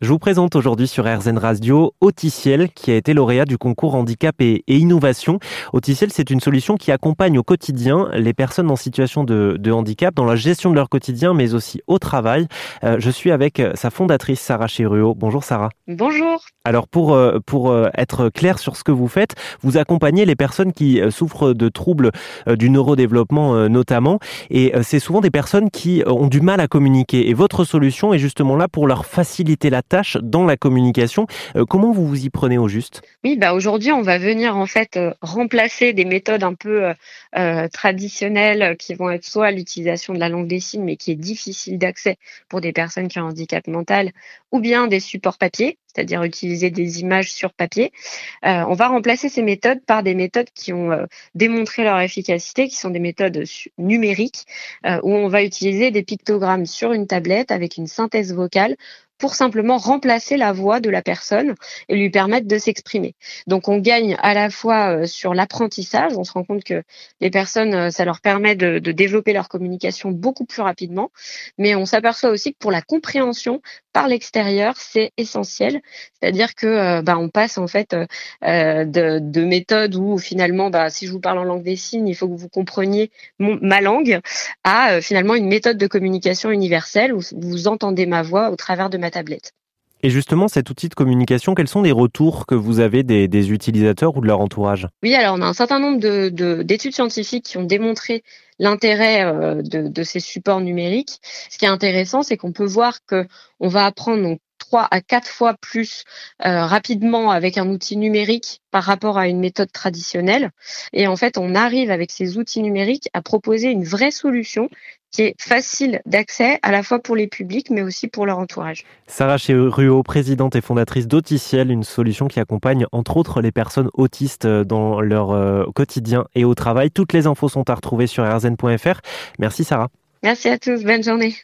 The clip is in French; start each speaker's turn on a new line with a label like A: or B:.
A: Je vous présente aujourd'hui sur RZN Radio Auticiel, qui a été lauréat du concours Handicap et, Innovation. Auticiel, c'est une solution qui accompagne au quotidien les personnes en situation de, handicap dans la gestion de leur quotidien, mais aussi au travail. Euh, je suis avec sa fondatrice, Sarah Cheruo. Bonjour Sarah.
B: Bonjour.
A: Alors pour, euh, pour euh, être clair sur ce que vous faites, vous accompagnez les personnes qui souffrent de troubles du neurodéveloppement notamment, et c'est souvent des personnes qui ont du mal à communiquer. Et votre solution est justement là pour leur faciliter la tâche dans la communication. Euh, comment vous vous y prenez au juste?
B: Oui, bah aujourd'hui, on va venir en fait euh, remplacer des méthodes un peu euh, traditionnelles qui vont être soit l'utilisation de la langue des signes, mais qui est difficile d'accès pour des personnes qui ont un handicap mental, ou bien des supports papier, c'est-à-dire utiliser des images sur papier. on va remplacer ces méthodes par des méthodes qui ont démontré leur efficacité, qui sont des méthodes numériques, où on va utiliser des pictogrammes sur une tablette avec une synthèse vocale pour simplement remplacer la voix de la personne et lui permettre de s'exprimer. Donc on gagne à la fois euh, sur l'apprentissage, on se rend compte que les personnes, euh, ça leur permet de, développer leur communication beaucoup plus rapidement, mais on s'aperçoit aussi que pour la compréhension par l'extérieur, c'est essentiel. C'est-à-dire que euh, bah, on passe en fait de, méthodes où finalement, bah, si je vous parle en langue des signes, il faut que vous compreniez ma langue, à finalement une méthode de communication universelle où vous entendez ma voix au travers de ma tablette.
A: Et justement, cet outil de communication, quels sont les retours que vous avez des, utilisateurs ou de leur entourage?
B: Oui, alors on a un certain nombre d'études scientifiques qui ont démontré l'intérêt euh, de, ces supports numériques. Ce qui est intéressant, c'est qu'on peut voir que on va apprendre donc trois à quatre fois plus euh, rapidement avec un outil numérique par rapport à une méthode traditionnelle. Et en fait, on arrive avec ces outils numériques à proposer une vraie solution qui est facile d'accès à la fois pour les publics mais aussi pour leur entourage.
A: Sarah Cheruo, présidente et fondatrice d'Auticiel, une solution qui accompagne entre autres les personnes autistes dans leur euh, quotidien et au travail. Toutes les infos sont à retrouver sur rzn.fr. Merci Sarah.
B: Merci à tous, bonne journée.